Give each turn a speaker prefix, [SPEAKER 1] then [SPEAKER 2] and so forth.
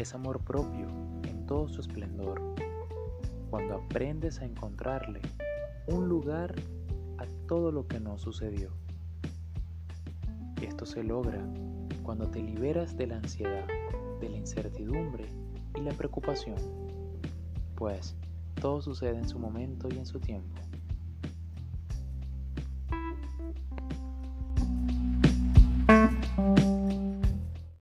[SPEAKER 1] es amor propio en todo su esplendor, cuando aprendes a encontrarle un lugar a todo lo que no sucedió. Esto se logra cuando te liberas de la ansiedad, de la incertidumbre y la preocupación, pues todo sucede en su momento y en su tiempo.